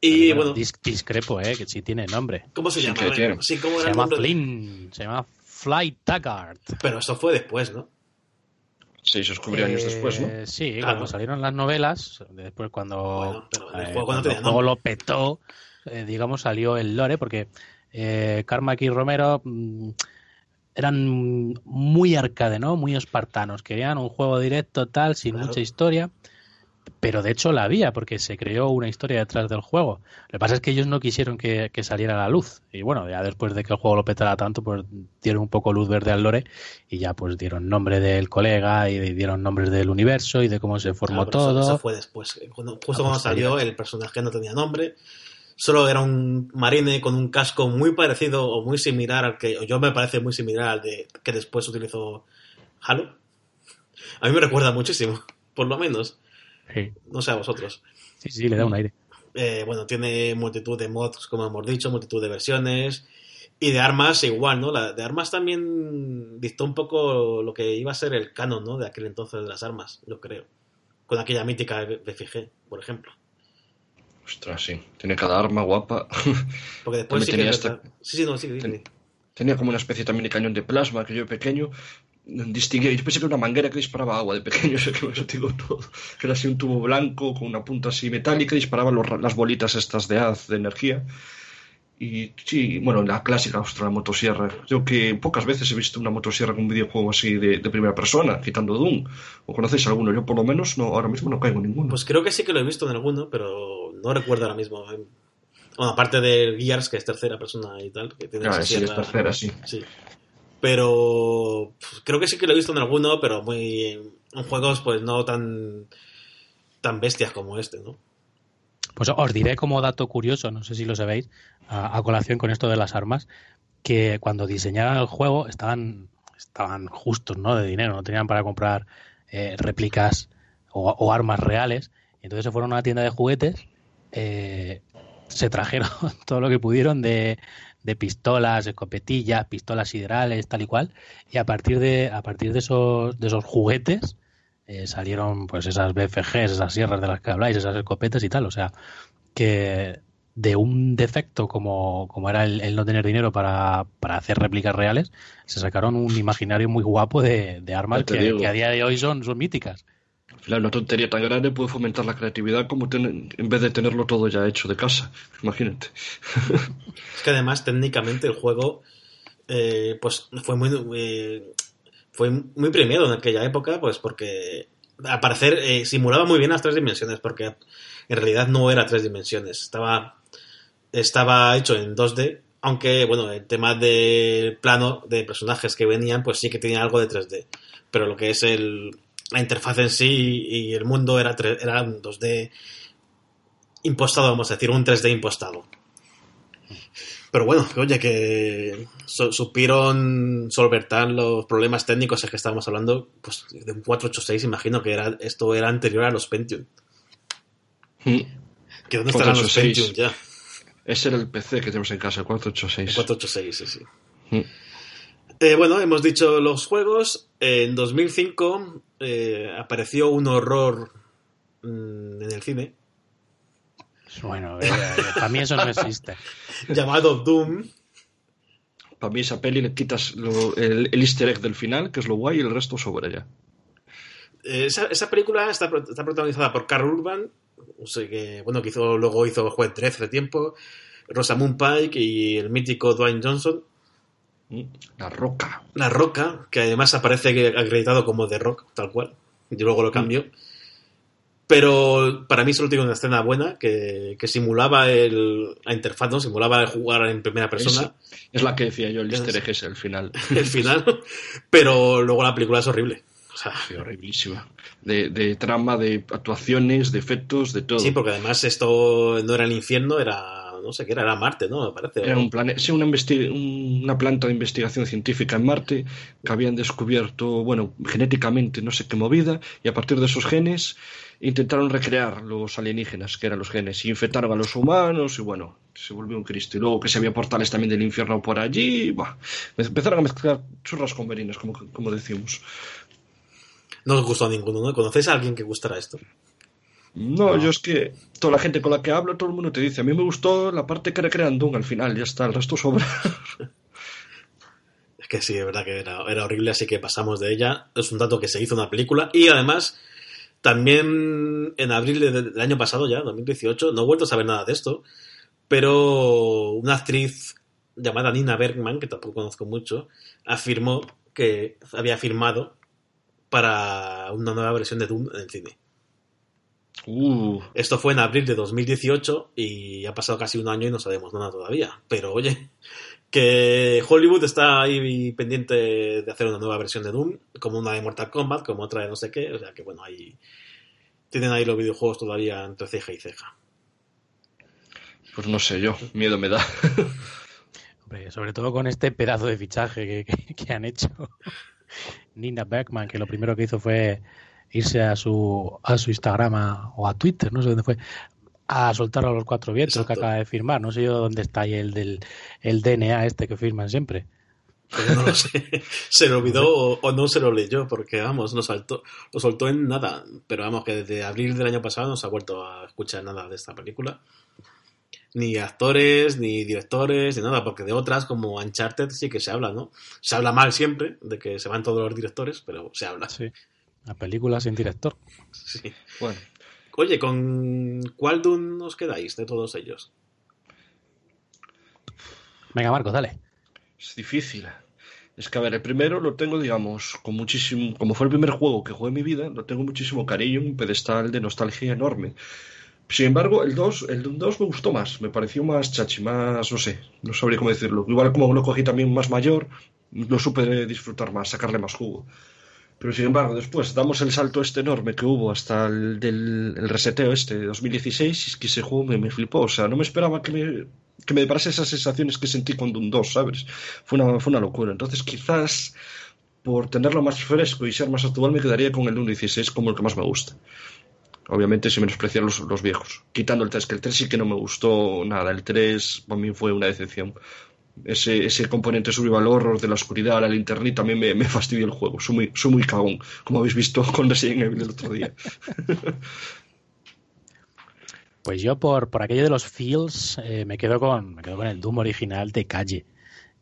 Y bueno, dis- discrepo, ¿eh? Que sí tiene nombre. ¿cómo se llama? Sí, ¿cómo Se era el llama nombre? Flynn. Se llama Fly Taggart. Pero eso fue después, ¿no? Sí, se descubrió años Eh, después, ¿no? Sí, Claro. cuando salieron las novelas, después cuando, Bueno, pero el eh, juego cuando lo petó, eh, digamos, salió el lore, porque eh, Carmack y Romero mm, eran muy arcade, ¿no? Muy espartanos. Querían un juego directo, tal, sin Claro. mucha historia. Pero de hecho la había, porque se creó una historia detrás del juego. Lo que pasa es que ellos no quisieron que, que saliera a la luz. Y bueno, ya después de que el juego lo petara tanto, pues dieron un poco luz verde al lore y ya pues dieron nombre del colega y dieron nombres del universo y de cómo se formó Claro, pero eso- todo. Eso, fue después. Cuando- justo cuando salió, el personaje no tenía nombre. Solo era un marine con un casco muy parecido o muy similar al que. o Yo me parece muy similar al de que después utilizó Halo. A mí me recuerda muchísimo, por lo menos. Sí, No sé a vosotros. sí, sí, le da un aire. Eh, bueno, tiene multitud de mods, como hemos dicho, multitud de versiones. Y de armas igual, ¿no? La de armas también dictó un poco lo que iba a ser el canon, ¿no? De aquel entonces de las armas, yo creo. Con aquella mítica BFG, por ejemplo. Ostras, sí. Tiene cada arma guapa. Porque después sí tenía es esta-. Sí, sí, no, sí, sí, Ten- sí. Tenía como una especie también de cañón de plasma que yo pequeño distinguía. Yo pensé que era una manguera que disparaba agua de pequeño, eso que me lo digo todo. Que era así un tubo blanco con una punta así metálica y disparaba los las bolitas estas de haz de energía. Y sí, bueno, la clásica, ostras, la motosierra. Yo que pocas veces he visto una motosierra con un videojuego así de, de primera persona, quitando Doom. ¿O conocéis alguno? Yo por lo menos no, ahora mismo no caigo en ninguno. Pues creo que sí que lo he visto en alguno, pero no recuerdo ahora mismo. Bueno, aparte del Gears, que es tercera persona y tal, que tiene Ah, sí, es tercera, sí. Sí. Pero pues, creo que sí que lo he visto en alguno, pero muy en juegos pues no tan tan bestias como este, ¿no? Pues os diré como dato curioso, no sé si lo sabéis, a, colación con esto de las armas, que cuando diseñaron el juego estaban, estaban justos ¿no? de dinero, no tenían para comprar eh, réplicas o, o armas reales. Entonces se fueron a una tienda de juguetes, eh, se trajeron todo lo que pudieron de, de pistolas, escopetillas, pistolas siderales, tal y cual, y a partir de, a partir de esos, de esos juguetes eh, salieron pues esas BFGs, esas sierras de las que habláis, esas escopetas y tal. O sea, que de un defecto como, como era el, el no tener dinero para, para hacer réplicas reales, se sacaron un imaginario muy guapo de, de armas que, que a día de hoy son, son míticas. Al final, una tontería tan grande puede fomentar la creatividad como ten- en vez de tenerlo todo ya hecho de casa. Imagínate. Es que además técnicamente el juego eh, pues fue muy eh, fue muy premiado en aquella época, pues porque al parecer eh, simulaba muy bien las tres dimensiones, porque en realidad no era tres dimensiones, estaba estaba hecho en 2D, aunque bueno, el tema del plano de personajes que venían, pues sí que tenía algo de 3D, pero lo que es el la interfaz en sí y el mundo era, era un 2D impostado, vamos a decir, un 3D impostado. Pero bueno, oye, que supieron solventar los problemas técnicos de que estábamos hablando, pues de un 486 imagino que era esto era anterior a los Pentium. Mm. ¿Que dónde estarán los 486. Pentium ya? Ese era el PC que tenemos en casa, el El 486. 486, sí, sí. Mm. Eh, bueno, hemos dicho los juegos. En 2005 eh, apareció un horror mm, en el cine Bueno, eh, para mí eso no existe. llamado Doom. Para mí esa peli le quitas lo- el, el easter egg del final, que es lo guay, y el resto sobra ya. Eh, Esa, esa película está, pro- está protagonizada por Carl Urban, o sea que, bueno, que hizo, luego hizo Juez 13 hace tiempo, Rosamund Pike y el mítico Dwayne Johnson. Mm, La roca. La Roca, que además aparece que- acreditado como The Rock, tal cual. Y luego lo cambió. Pero para mí solo tiene una escena buena que, que simulaba el, la interfaz, ¿no? Simulaba el jugar en primera persona, Es la que decía yo, el easter egg es el final. el final. Pero luego la película es horrible. O sea, Sí, horriblísima. De, de trama, de actuaciones, de efectos, de todo. sí, porque además esto no era el infierno, era, no sé qué era, era Marte, ¿no? Me parece. Era un plane- sí, una, una planta de investigación científica en Marte que habían descubierto, bueno, genéticamente no sé qué movida, y a partir de esos genes intentaron recrear los alienígenas, que eran los genes, y infectaron a los humanos, y bueno, se volvió un Cristo. Y luego que se había portales también del infierno por allí, bah, empezaron a mezclar churras con merinas, como, como decimos. No os gustó a ninguno, ¿no? ¿Conocéis a alguien que gustara esto? No, yo es que toda la gente con la que hablo, todo el mundo te dice, a mí me gustó la parte que recrean Doom al final, ya está, el resto sobra. Es que sí, es verdad que era, era horrible, así que pasamos de ella. Es un dato que se hizo una película y además también en abril de- del año pasado ya, 2018, no he vuelto a saber nada de esto, pero una actriz llamada Nina Bergman, que tampoco conozco mucho, afirmó que había firmado para una nueva versión de Doom en el cine. Uh, Esto fue en abril de 2018 y ha pasado casi un año y no sabemos nada todavía. Pero oye, que Hollywood está ahí pendiente de hacer una nueva versión de Doom, como una de Mortal Kombat, como otra de no sé qué. O sea que bueno, ahí tienen ahí los videojuegos todavía entre ceja y ceja. pues no sé yo, miedo me da. Hombre, sobre todo con este pedazo de fichaje que, que- que han hecho. Nina Bergman, que lo primero que hizo fue irse a su, a su Instagram a- o a Twitter, no sé dónde fue, a soltar a los cuatro vientos Exacto. que acaba de firmar. No sé yo dónde está ahí el del el DNA este que firman siempre. Pero no lo sé. Se lo olvidó o, o no se lo leyó, porque vamos, lo saltó, lo soltó en nada. Pero vamos, que desde abril del año pasado no se ha vuelto a escuchar nada de esta película. Ni actores, ni directores, ni nada, porque de otras como Uncharted sí que se habla, ¿no? Se habla mal siempre, de que se van todos los directores, pero se habla. Sí. La película sin director. Sí. Bueno, Oye, ¿con cuál Doom os quedáis de todos ellos? Venga, Marco, dale. es difícil. Es que, a ver, el primero lo tengo, digamos, con muchísimo. Como fue el primer juego que jugué en mi vida, lo tengo muchísimo cariño, un pedestal de nostalgia enorme. Sin embargo, el 2, el Doom 2 me gustó más, me pareció más chachi, más, no sé, no sabría cómo decirlo. Igual como lo cogí también más mayor, lo supe disfrutar más, sacarle más jugo. Pero sin embargo, después damos el salto este enorme que hubo hasta el del el reseteo este de 2016 y es que ese juego me, me flipó. O sea, no me esperaba que me, que me deparase esas sensaciones que sentí con Doom 2, ¿sabes? Fue una, fue una locura. Entonces, quizás por tenerlo más fresco y ser más actual, me quedaría con el Doom 16 como el que más me gusta. Obviamente, sin menospreciar los, los viejos. Quitando el 3, que el 3 sí que no me gustó nada. El 3 para mí fue una decepción. Ese, ese componente survival horror de la oscuridad, la linterna, también me, me fastidió el juego. Soy muy, soy muy cagón, como habéis visto con Resident Evil el otro día. Pues yo por, por aquello de los feels eh, me quedo con me quedo con el Doom original de calle.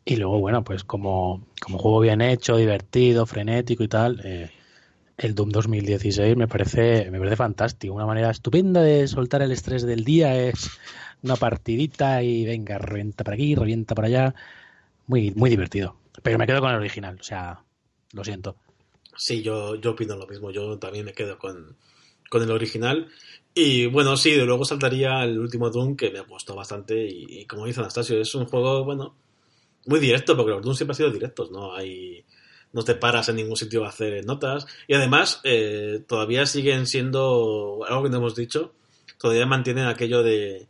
Y luego, bueno, pues como, como juego bien hecho, divertido, frenético y tal, eh, el Doom 2016 me parece, me parece fantástico. Una manera estupenda de soltar el estrés del día es una partidita y venga, revienta por aquí, revienta por allá. Muy, muy divertido. Pero me quedo con el original, o sea, lo siento. Sí, yo, yo opino lo mismo. Yo también me quedo con, con el original. Y bueno, sí, de luego saltaría el último Doom que me gustó bastante. Y, y como dice Anastasio, es un juego, bueno, muy directo, porque los Doom siempre han sido directos, ¿no? Hay, no te paras en ningún sitio a hacer notas. Y además, eh, todavía siguen siendo, algo que no hemos dicho, todavía mantienen aquello de,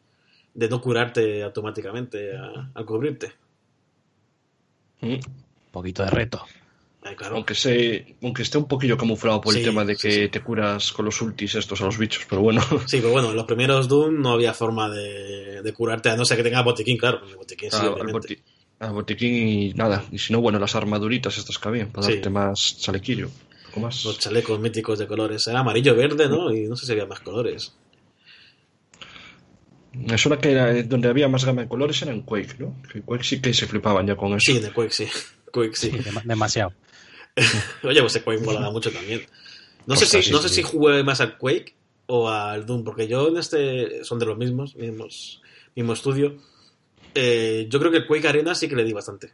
de no curarte automáticamente a- al cubrirte. Mm. Un poquito de reto. Ay, claro. Aunque, se, aunque esté un poquillo camuflado por Sí, el tema de que sí. te curas con los ultis estos a los bichos, pero bueno. Sí, pero bueno, en los primeros Doom no había forma de, de curarte, a no ser que tengas botiquín, claro. El botiquín sí, Ah, boti- botiquín y nada. Y si no, bueno, las armaduritas estas que habían, para Sí. darte más chalequillo. Un poco más. Los chalecos míticos de colores. Era amarillo, verde, ¿no? Y no sé si había más colores. Me suena que era, eh, donde había más gama de colores era en Quake, ¿no? Que Quake sí que se flipaban ya con eso. Sí, de Quake, sí. Quake, sí. Sí, dema- demasiado. Oye, pues el Quake molaba mucho también. No sé, si, no sé si jugué más al Quake o al Doom, porque yo en este son de los mismos, mismos mismo estudio. Eh, yo creo que el Quake Arena sí que le di bastante.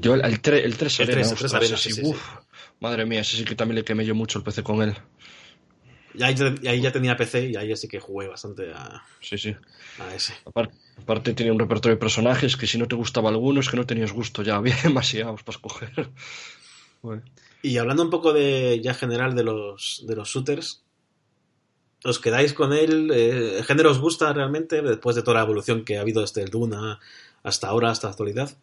Yo el, el, tre- el 3 El Arena, 3, el 3 ostras, Arena, ese sí, sí, sí, uf, Madre mía, ese sí que también le quemé yo mucho el PC con él. Y ahí, y ahí ya tenía PC y ahí sí que jugué bastante a, Sí, sí. a ese. Apar- Aparte tenía un repertorio de personajes que si no te gustaba alguno es que no tenías gusto ya, había demasiados para escoger. Bueno. Y hablando un poco de ya general de los, de los shooters, ¿os quedáis con él? Eh, ¿El género os gusta realmente después de toda la evolución que ha habido desde el Duna hasta ahora, hasta la actualidad?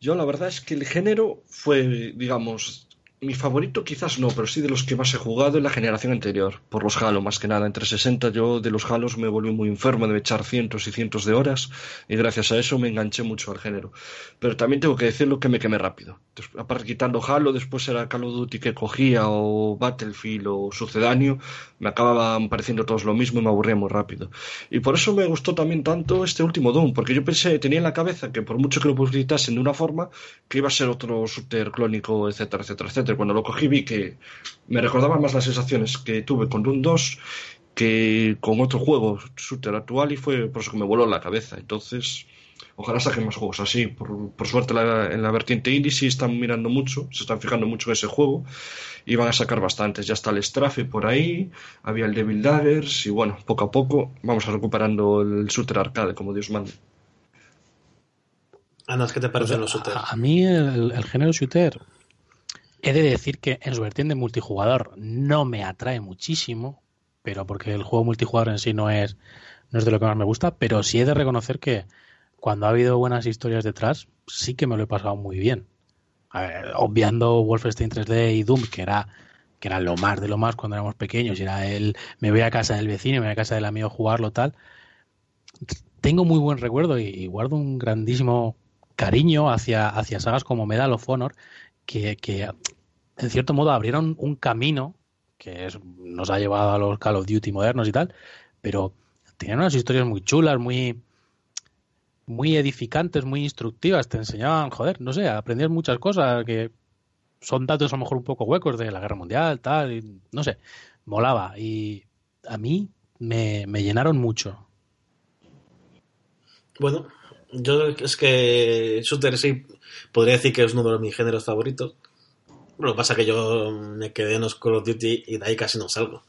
Yo la verdad es que el género fue, digamos, mi favorito quizás no, pero sí de los que más he jugado en la generación anterior, por los Halo más que nada. En 360 yo de los Halos me volví muy enfermo de echar cientos y cientos de horas y gracias a eso me enganché mucho al género. Pero también tengo que decirlo que me quemé rápido. Aparte quitando Halo, después era Call of Duty que cogía o Battlefield o Sucedáneo, me acababan pareciendo todos lo mismo y me aburría muy rápido. Y por eso me gustó también tanto este último Doom, porque yo pensé, tenía en la cabeza que por mucho que lo publicitasen de una forma, que iba a ser otro shooter clónico, etcétera, etcétera, etcétera. Cuando lo cogí vi que me recordaba más las sensaciones que tuve con Doom 2 que con otro juego shooter actual y fue por eso que me voló la cabeza. Entonces, ojalá saquen más juegos así. Por, por suerte la- en la vertiente indie sí están mirando mucho, se están fijando mucho en ese juego y van a sacar bastantes. Ya está el Strafe por ahí, había el Devil Daggers y bueno, poco a poco vamos a recuperando el shooter arcade como Dios manda. Ana, ¿qué te parecen los a, shooters? a mí el, el género shooter, he de decir que en su vertiente multijugador no me atrae muchísimo, pero porque el juego multijugador en sí no es, no es de lo que más me gusta, pero sí he de reconocer que cuando ha habido buenas historias detrás, sí que me lo he pasado muy bien. Obviando Wolfenstein 3D y Doom, que era que era lo más de lo más cuando éramos pequeños, y era el me voy a casa del vecino, me voy a casa del amigo a jugarlo tal. Tengo muy buen recuerdo y, y guardo un grandísimo cariño hacia, hacia sagas como Medal of Honor, que, que en cierto modo abrieron un camino que nos ha llevado a los Call of Duty modernos y tal, pero tenían unas historias muy chulas, muy muy edificantes, muy instructivas, te enseñaban, joder, no sé, aprendías muchas cosas que son datos a lo mejor un poco huecos de la guerra mundial, tal, y no sé, molaba y a mí me, me llenaron mucho. Bueno, yo es que shooter sí podría decir que es uno de mis géneros favoritos. Lo que pasa es que yo me quedé en los Call of Duty y de ahí casi no salgo.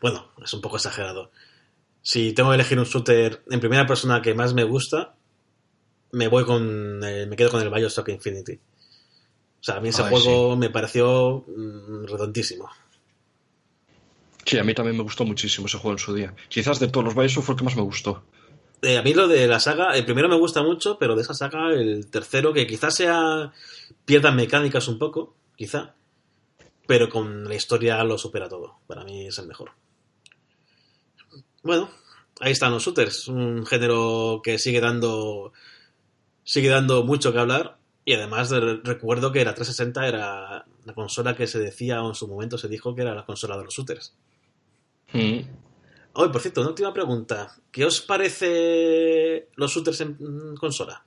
Bueno, es un poco exagerado. Si tengo que elegir un shooter en primera persona que más me gusta, me voy con el- me quedo con el Bioshock Infinity. O sea, a mí ese Ay, juego me pareció mm, redondísimo. Sí, a mí también me gustó muchísimo ese juego en su día. Quizás de todos los Bioshock fue el que más me gustó. Eh, a mí lo de la saga, el primero me gusta mucho, pero de esa saga, el tercero, que quizás sea pierdas mecánicas un poco, quizá, pero con la historia lo supera todo. Para mí es el mejor. Bueno, ahí están los shooters, un género que sigue dando sigue dando mucho que hablar y además de- recuerdo que la 360 era la consola que se decía o en su momento se dijo que era la consola de los shooters. Mm. Oye, por cierto, una última pregunta. ¿Qué os parece los shooters en mm, consola?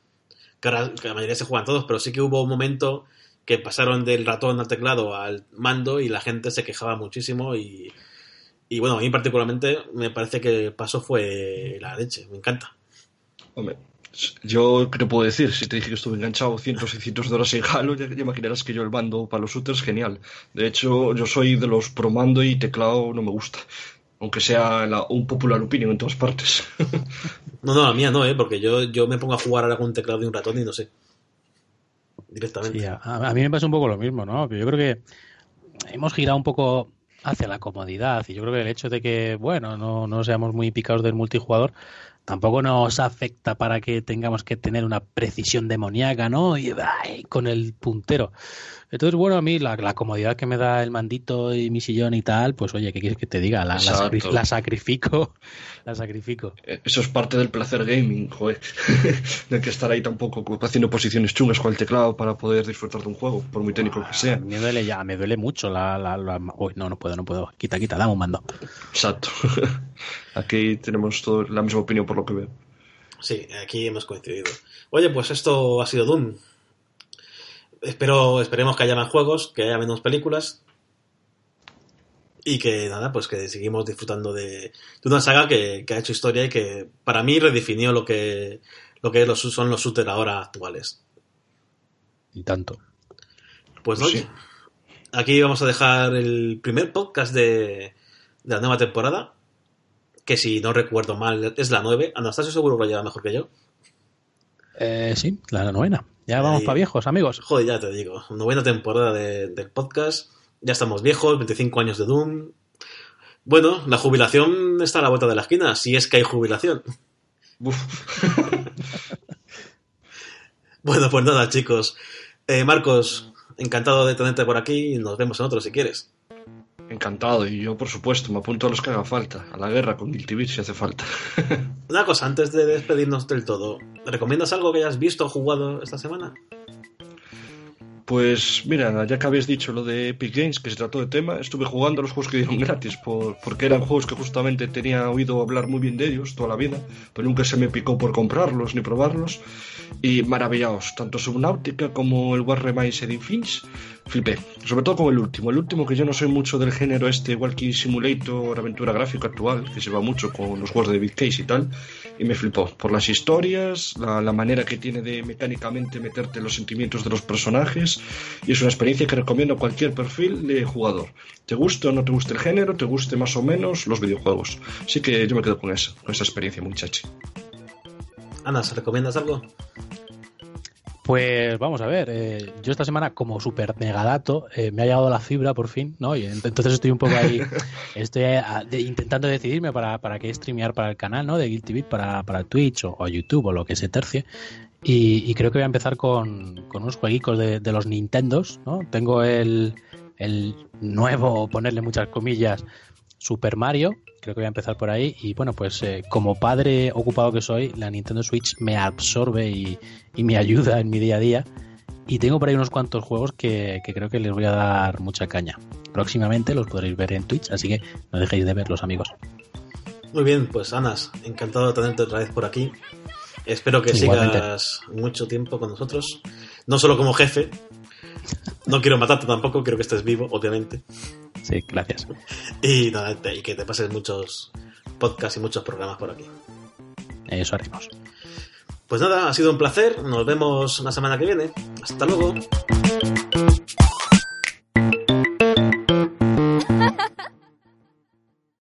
Que, ahora, que la mayoría se juegan todos, pero sí que hubo un momento que pasaron del ratón al teclado al mando y la gente se quejaba muchísimo y, y bueno, a mí particularmente me parece que el paso fue la leche, me encanta. Hombre, yo qué te puedo decir, si te dije que estuve enganchado cientos y cientos de horas en Halo, ya, ya imaginarás que yo el mando para los shooters genial. De hecho, yo soy de los pro mando y teclado no me gusta. Aunque sea la- un popular opinion en todas partes. No, no, la mía no, ¿eh? porque yo, yo me pongo a jugar ahora con un teclado y un ratón y no sé. Directamente. A, a mí me pasa un poco lo mismo, ¿no? Yo creo que hemos girado un poco hacia la comodidad y yo creo que el hecho de que, bueno, no, no seamos muy picados del multijugador tampoco nos afecta para que tengamos que tener una precisión demoníaca, ¿no? Y con el puntero. Entonces, bueno, a mí la, la, comodidad que me da el mandito y mi sillón y tal, pues oye, ¿qué quieres que te diga? La, la, la sacrifico, la sacrifico. Eh, eso es parte del placer gaming, joder. no hay que estar ahí tampoco haciendo posiciones chungas con el teclado para poder disfrutar de un juego, por muy técnico que sea. Me duele ya, me duele mucho la... la, Uy, no, no puedo, no puedo. Quita, quita, dame un mando. Exacto. Aquí tenemos todo la misma opinión por lo que veo. Sí, aquí hemos coincidido. Oye, pues esto ha sido Doom. Espero, esperemos que haya más juegos, que haya menos películas. Y que nada, pues que seguimos disfrutando de, una saga que, ha hecho historia y que para mí redefinió lo que, lo que son los shooters ahora actuales. Y tanto. Pues no, aquí vamos a dejar el primer podcast de, de la nueva temporada. Que si no recuerdo mal, es la 9. Anastasio seguro que lo lleva mejor que yo. Eh, sí, la novena. Ya vamos para viejos, amigos. Joder, ya te digo. Novena temporada del podcast. Ya estamos viejos, 25 años de Doom. Bueno, la jubilación está a la vuelta de la esquina, si es que hay jubilación. bueno, pues nada, chicos. Eh, Marcos, encantado de tenerte por aquí y nos vemos en otro si quieres. Encantado, y yo por supuesto me apunto a los que haga falta, a la guerra con Guilty si hace falta. Una cosa, antes de despedirnos del todo, ¿recomiendas algo que hayas visto o jugado esta semana? Pues mira, ya que habéis dicho lo de Epic Games, que se trató de tema, estuve jugando los juegos que dieron gratis, por, porque eran juegos que justamente tenía oído hablar muy bien de ellos toda la vida, pero nunca se me picó por comprarlos ni probarlos. Y maravillaos, tanto Subnautica como el Warhammer Setting Finch, flipé. Sobre todo con el último. El último que yo no soy mucho del género este Walking Simulator, aventura gráfica actual, que se va mucho con los juegos de Big Case y tal, y me flipó. Por las historias, la, la manera que tiene de mecánicamente meterte los sentimientos de los personajes, y es una experiencia que recomiendo a cualquier perfil de jugador. Te guste o no te guste el género, te guste más o menos los videojuegos. Así que yo me quedo con esa, con esa experiencia, muchachi. Ana, ¿se recomiendas algo? Pues vamos a ver, eh, yo esta semana como super megadato eh, me ha llegado la fibra por fin, ¿no? Y entonces estoy un poco ahí, estoy eh, intentando decidirme para, para qué streamear para el canal, ¿no? De Guilty Beat, para, para Twitch o, YouTube o lo que se tercie. Y, creo que voy a empezar con, con unos jueguitos de, de, los Nintendos, ¿no? Tengo el, el nuevo, ponerle muchas comillas, Super Mario, creo que voy a empezar por ahí. Y bueno, pues eh, como padre ocupado que soy, la Nintendo Switch me absorbe y, me ayuda en mi día a día. Y tengo por ahí unos cuantos juegos que, creo que les voy a dar mucha caña. Próximamente los podréis ver en Twitch, así que no dejéis de verlos, amigos. Muy bien, pues Anas, encantado de tenerte otra vez por aquí. Espero que sigas mucho tiempo con nosotros. No solo como jefe. No quiero matarte tampoco, quiero que estés vivo, obviamente. Sí, gracias. Y, y que te pases muchos podcasts y muchos programas por aquí. Eso haremos. Pues nada, ha sido un placer. Nos vemos la semana que viene. Hasta luego.